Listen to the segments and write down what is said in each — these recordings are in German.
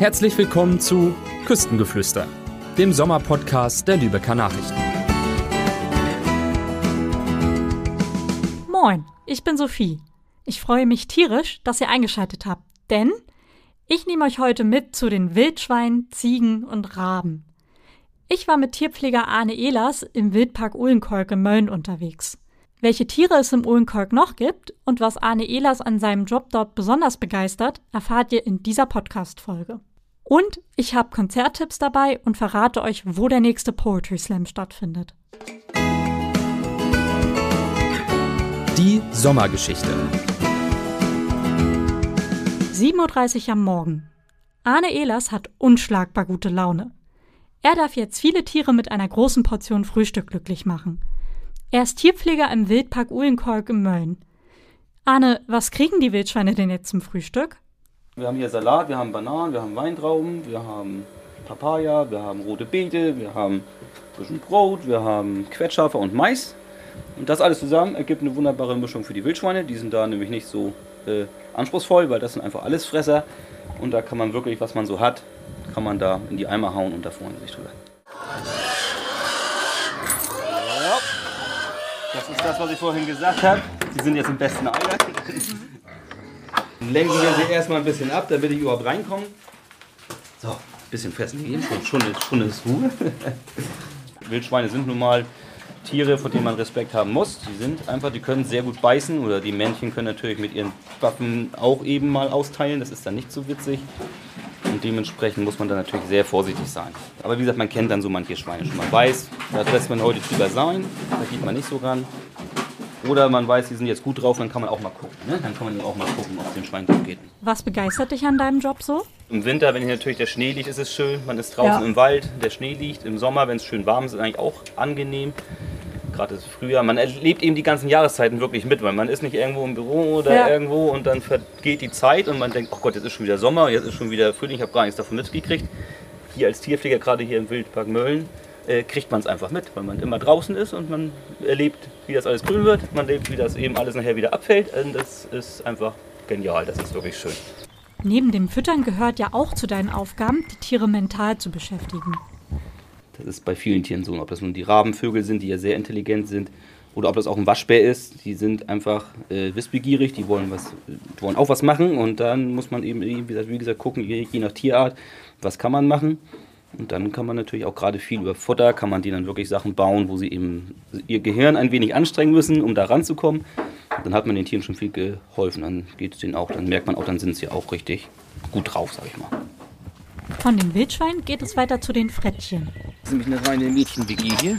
Herzlich willkommen zu Küstengeflüster, dem Sommerpodcast der Lübecker Nachrichten. Moin, ich bin Sophie. Ich freue mich tierisch, dass ihr eingeschaltet habt, denn ich nehme euch heute mit zu den Wildschweinen, Ziegen und Raben. Ich war mit Tierpfleger Arne Ehlers im Wildpark Uhlenkolk in Mölln unterwegs. Welche Tiere es im Uhlenkolk noch gibt und was Arne Ehlers an seinem Job dort besonders begeistert, erfahrt ihr in dieser Podcast-Folge. Und ich habe Konzerttipps dabei und verrate euch, wo der nächste Poetry Slam stattfindet. Die Sommergeschichte. 7.30 Uhr am Morgen. Arne Ehlers hat unschlagbar gute Laune. Er darf jetzt viele Tiere mit einer großen Portion Frühstück glücklich machen. Er ist Tierpfleger im Wildpark Uhlenkolk in Mölln. Arne, was kriegen die Wildschweine denn jetzt zum Frühstück? Wir haben hier Salat, wir haben Bananen, wir haben Weintrauben, wir haben Papaya, wir haben rote Beete, wir haben ein Brot, wir haben Quetschafer und Mais. Und das alles zusammen ergibt eine wunderbare Mischung für die Wildschweine. Die sind da nämlich nicht so äh, anspruchsvoll, weil das sind einfach Allesfresser. Und da kann man wirklich, was man so hat, kann man da in die Eimer hauen und da freuen sich drüber. Das ist das, was ich vorhin gesagt habe. Die sind jetzt im besten Alter. Lenken wir sie erstmal ein bisschen ab, damit ich überhaupt reinkomme. So, ein bisschen festlegen, schon, schon, ist, schon ist Ruhe. Wildschweine sind nun mal Tiere, vor denen man Respekt haben muss. Die sind einfach, die können sehr gut beißen oder die Männchen können natürlich mit ihren Waffen auch eben mal austeilen. Das ist dann nicht so witzig. Und dementsprechend muss man da natürlich sehr vorsichtig sein. Aber wie gesagt, man kennt dann so manche Schweine schon. Man weiß, da lässt man heute drüber sein, da geht man nicht so ran. Oder man weiß, die sind jetzt gut drauf, dann kann man auch mal gucken. Ne? Dann kann man auch mal gucken, ob es dem Schwein gut geht. Was begeistert dich an deinem Job so? Im Winter, wenn hier natürlich der Schnee liegt, ist es schön. Man ist draußen Ja. im Wald, der Schnee liegt. Im Sommer, wenn es schön warm ist, ist es eigentlich auch angenehm. Gerade das Frühjahr. Man erlebt eben die ganzen Jahreszeiten wirklich mit, weil man ist nicht irgendwo im Büro oder Ja. irgendwo und dann vergeht die Zeit und man denkt, oh Gott, jetzt ist schon wieder Sommer, jetzt ist schon wieder Frühling, ich habe gar nichts davon mitgekriegt. Hier als Tierpfleger, gerade hier im Wildpark Mölln, äh, kriegt man es einfach mit, weil man immer draußen ist und man erlebt, wie das alles grün wird. Man erlebt, wie das eben alles nachher wieder abfällt. Und das ist einfach genial, das ist wirklich schön. Neben dem Füttern gehört ja auch zu deinen Aufgaben, die Tiere mental zu beschäftigen. Das ist bei vielen Tieren so. Ob das nun die Rabenvögel sind, die ja sehr intelligent sind, oder ob das auch ein Waschbär ist, die sind einfach äh, wissbegierig, die wollen, was, die wollen auch was machen und dann muss man eben, wie gesagt, wie gesagt gucken, je, je nach Tierart, was kann man machen. Und dann kann man natürlich auch gerade viel über Futter, kann man denen dann wirklich Sachen bauen, wo sie eben ihr Gehirn ein wenig anstrengen müssen, um da ranzukommen. Dann hat man den Tieren schon viel geholfen, dann geht es denen auch, dann merkt man auch, dann sind sie auch richtig gut drauf, sag ich mal. Von den Wildschweinen geht es weiter zu den Frettchen. Das ist nämlich eine reine Mädchen-WG hier.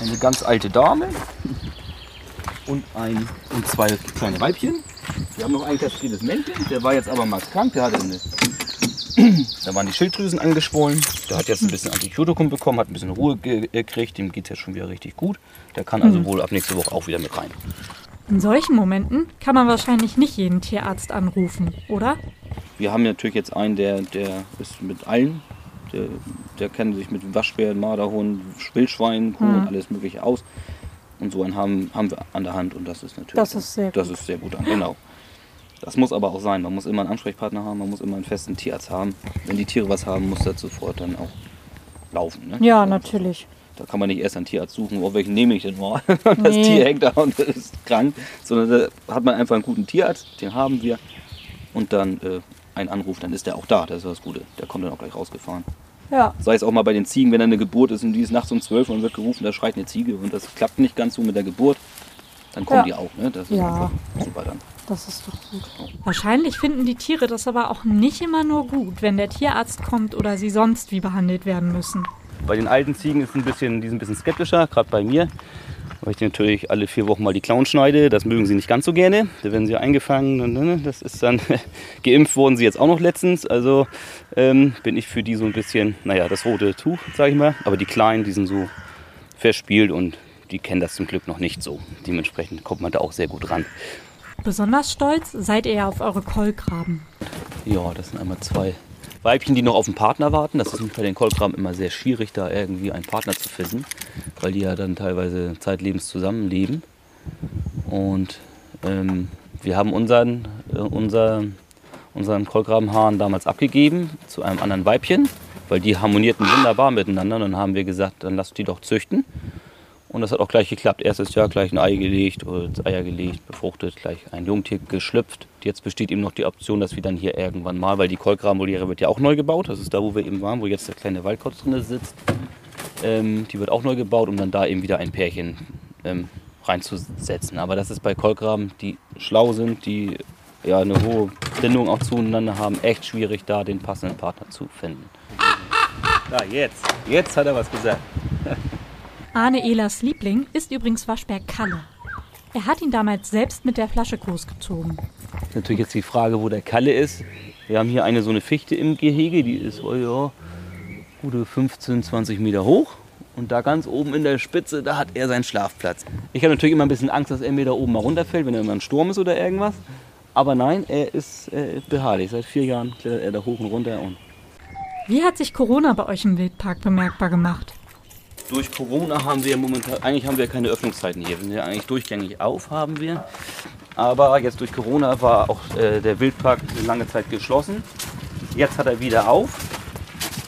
Eine ganz alte Dame und, ein, und zwei kleine Weibchen. Wir haben noch ein kastriertes Männchen, der war jetzt aber mal krank, der hatte eine. Da waren die Schilddrüsen angeschwollen. Der hat jetzt ein bisschen Antibiotikum bekommen, hat ein bisschen Ruhe ge- gekriegt. Dem geht es jetzt schon wieder richtig gut. Der kann also wohl ab nächste Woche auch wieder mit rein. In solchen Momenten kann man wahrscheinlich nicht jeden Tierarzt anrufen, oder? Wir haben natürlich jetzt einen, der, der ist mit allen. Der, der kennt sich mit Waschbären, Marderhund, Wildschwein, Kuh und alles Mögliche aus. Und so einen haben, haben wir an der Hand und das ist natürlich. Das ist sehr Das gut. ist sehr gut an, genau. Das muss aber auch sein. Man muss immer einen Ansprechpartner haben, man muss immer einen festen Tierarzt haben. Wenn die Tiere was haben, muss das sofort dann auch laufen. Ne? Ja, natürlich. Da kann man nicht erst einen Tierarzt suchen, oh, welchen nehme ich denn mal? das Nee. Tier hängt da und ist krank. Sondern da hat man einfach einen guten Tierarzt, den haben wir. Und dann äh, einen Anruf, dann ist der auch da. Das ist das Gute. Der kommt dann auch gleich rausgefahren. Ja. Sei es auch mal bei den Ziegen, wenn eine Geburt ist und die ist nachts um 12 und wird gerufen, da schreit eine Ziege und das klappt nicht ganz so mit der Geburt. Dann kommen Ja. die auch. Ne? Das ist Ja. einfach super dann. Das ist doch gut. Wahrscheinlich finden die Tiere das aber auch nicht immer nur gut, wenn der Tierarzt kommt oder sie sonst wie behandelt werden müssen. Bei den alten Ziegen ist ein bisschen, die sind ein bisschen skeptischer, gerade bei mir. Weil ich natürlich alle vier Wochen mal die Klauen schneide. Das mögen sie nicht ganz so gerne. Da werden sie eingefangen. Und, ne, das ist dann geimpft wurden sie jetzt auch noch letztens. Also ähm, bin ich für die so ein bisschen, naja, das rote Tuch, sag ich mal. Aber die Kleinen, die sind so verspielt und die kennen das zum Glück noch nicht so. Dementsprechend kommt man da auch sehr gut ran. Besonders stolz seid ihr auf eure Kolkraben. Ja, das sind einmal zwei Weibchen, die noch auf einen Partner warten. Das ist bei den Kolkraben immer sehr schwierig, da irgendwie einen Partner zu finden, weil die ja dann teilweise zeitlebens zusammenleben. Und ähm, wir haben unseren, äh, unser, unseren Kolkrabenhahn damals abgegeben zu einem anderen Weibchen, weil die harmonierten wunderbar miteinander. Und dann haben wir gesagt, dann lasst die doch züchten. Und das hat auch gleich geklappt. Erstes Jahr gleich ein Ei gelegt, Eier gelegt, befruchtet, gleich ein Jungtier geschlüpft. Jetzt besteht eben noch die Option, dass wir dann hier irgendwann mal, weil die Kolkrabenvoliere wird ja auch neu gebaut. Das ist da, wo wir eben waren, wo jetzt der kleine Waldkotz drin sitzt. Ähm, die wird auch neu gebaut, um dann da eben wieder ein Pärchen ähm, reinzusetzen. Aber das ist bei Kolkraben, die schlau sind, die ja eine hohe Bindung auch zueinander haben, echt schwierig, da den passenden Partner zu finden. Ja, jetzt. Jetzt hat er was gesagt. Arne Ehlers Liebling ist übrigens Waschbär Kalle. Er hat ihn damals selbst mit der Flasche großgezogen. Natürlich jetzt die Frage, wo der Kalle ist. Wir haben hier eine so eine Fichte im Gehege, die ist oh ja, gute 15, 20 Meter hoch. Und da ganz oben in der Spitze, da hat er seinen Schlafplatz. Ich habe natürlich immer ein bisschen Angst, dass er mir da oben mal runterfällt, wenn er immer ein Sturm ist oder irgendwas. Aber nein, er ist äh, beharrlich. Seit vier Jahren klettert er da hoch und runter. Und Wie hat sich Corona bei euch im Wildpark bemerkbar gemacht? Durch Corona haben wir momentan, eigentlich haben wir keine Öffnungszeiten hier. Wir sind ja eigentlich durchgängig auf, haben wir. Aber jetzt durch Corona war auch äh, der Wildpark lange Zeit geschlossen. Jetzt hat er wieder auf.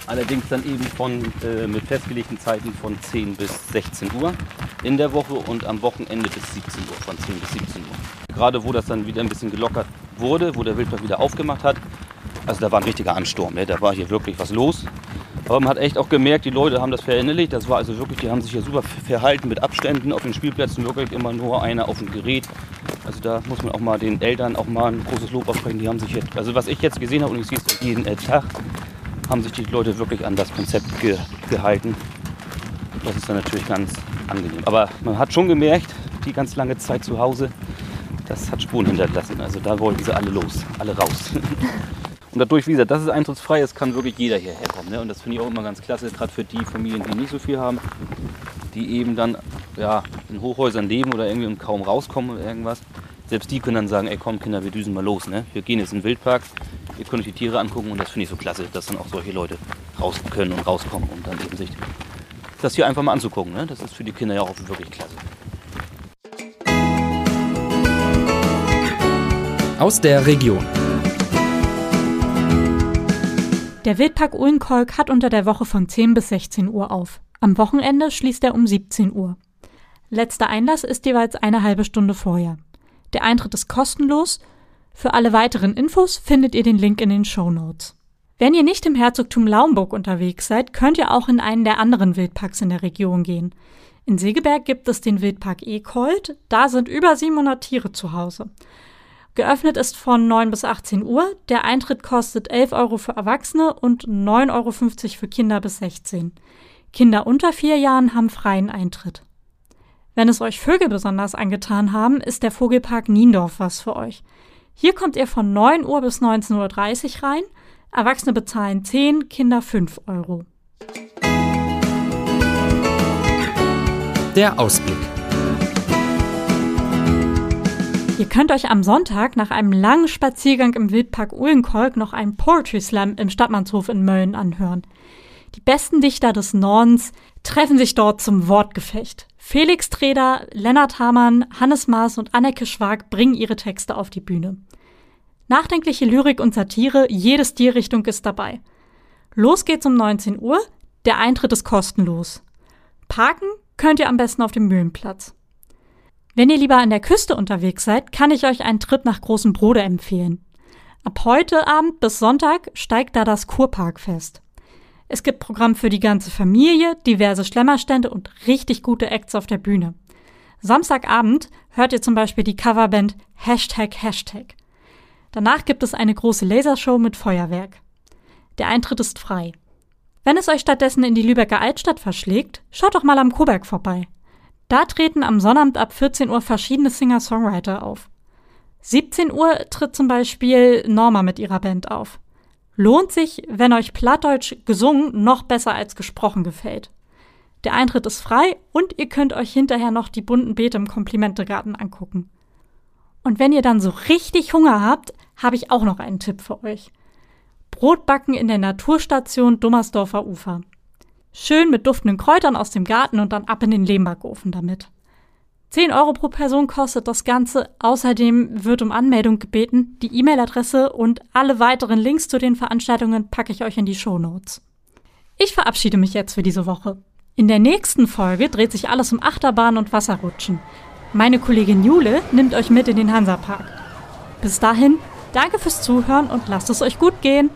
Allerdings dann eben von, äh, mit festgelegten Zeiten von 10 bis 16 Uhr in der Woche und am Wochenende bis 17 Uhr, von 10 bis 17 Uhr. Gerade wo das dann wieder ein bisschen gelockert wurde, wo der Wildpark wieder aufgemacht hat, also da war ein richtiger Ansturm, ne? da war hier wirklich was los. Aber man hat echt auch gemerkt, die Leute haben das verinnerlicht. Das war also wirklich, die haben sich hier super verhalten mit Abständen auf den Spielplätzen, wirklich immer nur einer auf dem Gerät. Also da muss man auch mal den Eltern auch mal ein großes Lob aussprechen. Die haben sich jetzt, also was ich jetzt gesehen habe und ich sehe es jeden Tag, haben sich die Leute wirklich an das Konzept ge gehalten. Das ist dann natürlich ganz angenehm. Aber man hat schon gemerkt, die ganz lange Zeit zu Hause, das hat Spuren hinterlassen. Also da wollten sie alle los, alle raus. Und dadurch, wie gesagt, dass es eintrittsfrei ist, kann wirklich jeder hierher kommen. Ne? Und das finde ich auch immer ganz klasse, gerade für die Familien, die nicht so viel haben, die eben dann ja, in Hochhäusern leben oder irgendwie kaum rauskommen oder irgendwas. Selbst die können dann sagen, ey komm Kinder, wir düsen mal los. Ne? Wir gehen jetzt in den Wildpark, ihr könnt euch die Tiere angucken und das finde ich so klasse, dass dann auch solche Leute raus können und rauskommen und dann eben sich das hier einfach mal anzugucken. Ne? Das ist für die Kinder ja auch wirklich klasse. Aus der Region. Der Wildpark Uhlenkolk hat unter der Woche von 10 bis 16 Uhr auf. Am Wochenende schließt er um 17 Uhr. Letzter Einlass ist jeweils eine halbe Stunde vorher. Der Eintritt ist kostenlos. Für alle weiteren Infos findet ihr den Link in den Show Notes. Wenn ihr nicht im Herzogtum Laumburg unterwegs seid, könnt ihr auch in einen der anderen Wildparks in der Region gehen. In Segeberg gibt es den Wildpark Ekold. Da sind über 700 Tiere zu Hause. Geöffnet ist von 9 bis 18 Uhr. Der Eintritt kostet 11 Euro für Erwachsene und 9,50 Euro für Kinder bis 16. Kinder unter vier Jahren haben freien Eintritt. Wenn es euch Vögel besonders angetan haben, ist der Vogelpark Niendorf was für euch. Hier kommt ihr von 9 Uhr bis 19.30 Uhr rein. Erwachsene bezahlen 10, Kinder 5 Euro. Der Ausblick. Ihr könnt euch am Sonntag nach einem langen Spaziergang im Wildpark Uhlenkolk noch einen Poetry Slam im Stadtmannshof in Mölln anhören. Die besten Dichter des Nordens treffen sich dort zum Wortgefecht. Felix Treder, Lennart Hamann, Hannes Maas und Anneke Schwag bringen ihre Texte auf die Bühne. Nachdenkliche Lyrik und Satire, jede Stilrichtung ist dabei. Los geht's um 19 Uhr, der Eintritt ist kostenlos. Parken könnt ihr am besten auf dem Mühlenplatz. Wenn ihr lieber an der Küste unterwegs seid, kann ich euch einen Trip nach Großem Brode empfehlen. Ab heute Abend bis Sonntag steigt da das Kurparkfest. Es gibt Programm für die ganze Familie, diverse Schlemmerstände und richtig gute Acts auf der Bühne. Samstagabend hört ihr zum Beispiel die Coverband Hashtag Hashtag. Danach gibt es eine große Lasershow mit Feuerwerk. Der Eintritt ist frei. Wenn es euch stattdessen in die Lübecker Altstadt verschlägt, schaut doch mal am Koberg vorbei. Da treten am Sonnabend ab 14 Uhr verschiedene Singer-Songwriter auf. 17 Uhr tritt zum Beispiel Norma mit ihrer Band auf. Lohnt sich, wenn euch Plattdeutsch gesungen noch besser als gesprochen gefällt. Der Eintritt ist frei und ihr könnt euch hinterher noch die bunten Beete im Komplimentegarten angucken. Und wenn ihr dann so richtig Hunger habt, habe ich auch noch einen Tipp für euch. Brotbacken in der Naturstation Dummersdorfer Ufer. Schön mit duftenden Kräutern aus dem Garten und dann ab in den Lehmbackofen damit. 10 Euro pro Person kostet das Ganze. Außerdem wird um Anmeldung gebeten. Die E-Mail-Adresse und alle weiteren Links zu den Veranstaltungen packe ich euch in die Show Notes. Ich verabschiede mich jetzt für diese Woche. In der nächsten Folge dreht sich alles um Achterbahn und Wasserrutschen. Meine Kollegin Jule nimmt euch mit in den Hansapark. Bis dahin, danke fürs Zuhören und lasst es euch gut gehen.